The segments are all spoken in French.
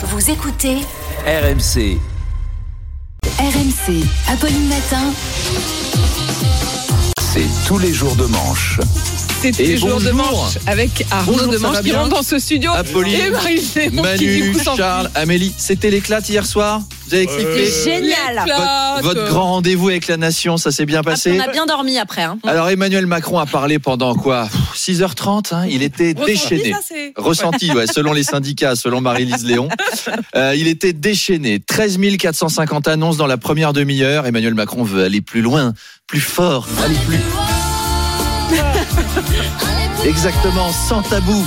Vous écoutez RMC. RMC. Apolline Matin. C'est tous les jours de manche. C'est tous Et les jours de manche avec Arnaud Bonjour, de Manche qui bien rentre dans ce studio. Apolline, et Marie Manu. Charles, Amélie, c'était l'éclat hier soir Vous avez kiffé Génial. L'éclate. votre, votre grand rendez-vous avec la nation, ça s'est bien passé On a bien dormi après. Hein. Alors Emmanuel Macron a parlé pendant quoi 6h30, hein, il était Ressenti, déchaîné. ça, Ressenti, ouais, selon les syndicats, selon Marie-Lise Léon. Euh, il était déchaîné. 13 450 annonces dans la première demi-heure. Emmanuel Macron veut aller plus loin, plus fort, aller plus. Exactement, sans tabou.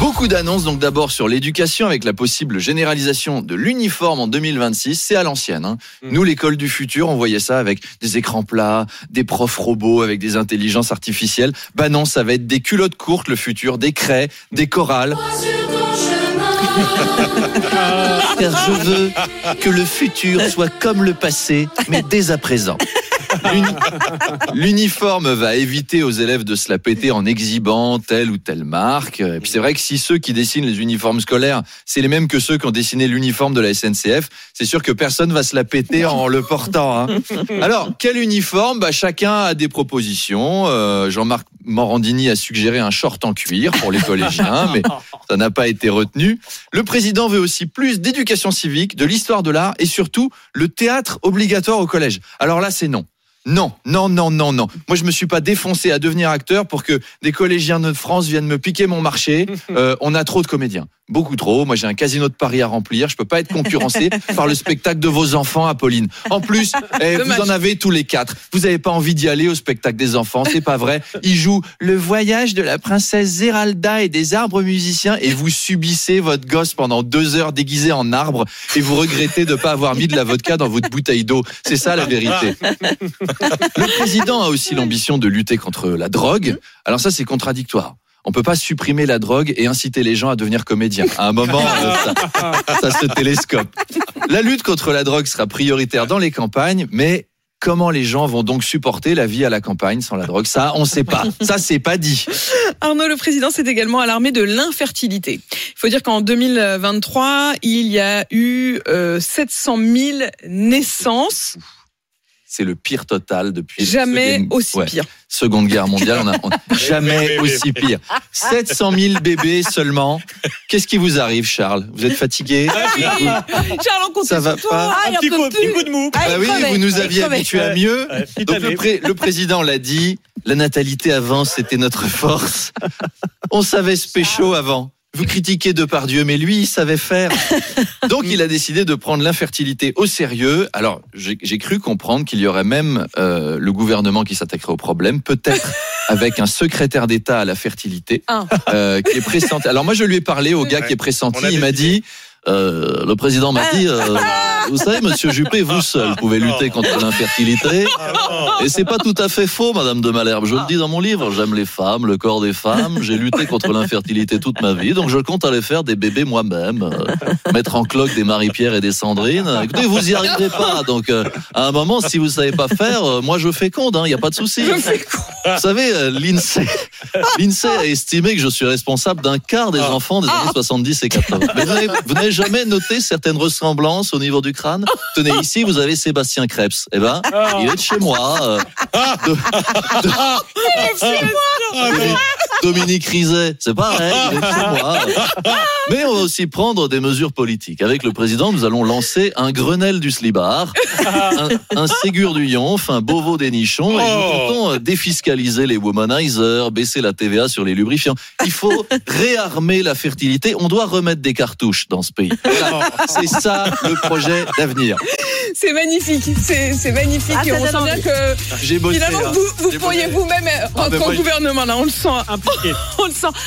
Beaucoup d'annonces, donc d'abord sur l'éducation avec la possible généralisation de l'uniforme en 2026. C'est à l'ancienne. hein. Nous, l'école du futur, on voyait ça avec des écrans plats, des profs robots avec des intelligences artificielles. Bah non, ça va être des culottes courtes, le futur, des craies, des chorales. Car je veux que le futur soit comme le passé, mais dès à présent. L'uni- L'uniforme va éviter aux élèves de se la péter en exhibant telle ou telle marque. Et puis c'est vrai que si ceux qui dessinent les uniformes scolaires, c'est les mêmes que ceux qui ont dessiné l'uniforme de la SNCF, c'est sûr que personne va se la péter en le portant. hein. Alors, quel uniforme? Bah, Chacun a des propositions. Euh, Jean-Marc Morandini a suggéré un short en cuir pour les collégiens, mais ça n'a pas été retenu. Le président veut aussi plus d'éducation civique, de l'histoire de l'art et surtout le théâtre obligatoire au collège. Alors là, c'est non. Non, non, non, non, non. Moi, je me suis pas défoncé à devenir acteur pour que des collégiens de France viennent me piquer mon marché. Euh, on a trop de comédiens. Beaucoup trop. Moi, j'ai un casino de Paris à remplir. Je peux pas être concurrencé par le spectacle de vos enfants, Apolline. En plus, eh, vous en avez tous les quatre. Vous avez pas envie d'y aller au spectacle des enfants. C'est pas vrai. Ils jouent le voyage de la princesse Zéralda et des arbres musiciens et vous subissez votre gosse pendant deux heures déguisé en arbre et vous regrettez de pas avoir mis de la vodka dans votre bouteille d'eau. C'est ça la vérité. Le président a aussi l'ambition de lutter contre la drogue. Alors ça, c'est contradictoire. On peut pas supprimer la drogue et inciter les gens à devenir comédiens. À un moment, euh, ça, se télescope. La lutte contre la drogue sera prioritaire dans les campagnes, mais comment les gens vont donc supporter la vie à la campagne sans la drogue? Ça, on sait pas. Ça, c'est pas dit. Arnaud, le président, s'est également alarmé de l'infertilité. Il faut dire qu'en 2023, il y a eu euh, 700 000 naissances. C'est le pire total depuis. Jamais Seconde- aussi ouais, pire. Seconde Guerre mondiale, on a on- jamais aussi pire. 700 000 bébés seulement. Qu'est-ce qui vous arrive, Charles? Vous êtes fatigué? Charles, on compte Ça va sur pas Ah, il en petit, coup, petit coup de mou. Ah, Bah oui, crevait, vous nous aviez habitués à mieux. Ouais, Donc le, année. pré- le président l'a dit, la natalité avant, c'était notre force. On savait se pécho avant. Vous critiquez Depardieu, mais lui, il savait faire. Donc il a décidé de prendre l'infertilité au sérieux. Alors j'ai j'ai cru comprendre qu'il y aurait même euh, le gouvernement qui s'attaquerait au problème, peut-être avec un secrétaire d'État à la fertilité Ah. euh, qui est pressenti. Alors moi je lui ai parlé au gars qui est pressenti. Il m'a dit, euh, le président m'a dit, euh, vous savez, Monsieur Juppé, vous seul pouvez lutter contre l'infertilité. Ah, Et c'est pas tout à fait faux, Madame de Malherbe. Je le dis dans mon livre. J'aime les femmes, le corps des femmes. J'ai lutté contre l'infertilité toute ma vie, donc je compte aller faire des bébés moi-même, euh, mettre en cloque des Marie-Pierre et des Sandrine. Écoutez, vous y arriverez pas. Donc, euh, à un moment, si vous savez pas faire, euh, moi je féconde. Il n'y a pas de souci. Vous savez, euh, l'INSEE, l'INSEE a estimé que je suis responsable d'un quart des Ah. enfants des années 70 et 80. Mais vous n'avez- vous n'avez jamais noté certaines ressemblances au niveau du crâne. Tenez, ici, vous avez Sébastien Krebs. Eh ben, il est de chez moi. euh, de- de- Dominique Rizet, c'est pareil, il est de chez moi. Mais on va aussi prendre des mesures politiques. Avec le président, nous allons lancer un Grenelle du slibard, un, un Ségur du Yonf, un Beauvau des nichons, et nous Oh. comptons euh, défiscaliser les womanizers, baisser la TVA sur les lubrifiants. Il faut réarmer la fertilité. On doit remettre des cartouches dans ce pays. C'est ça le projet d'avenir. C'est magnifique, c'est magnifique. Ah, et on donne sent bien envie. que bossé. finalement hein. vous, vous pourriez vous-même Ah, rentrer ben au moi, je- gouvernement là, on le sent, Impliqué. on le sent.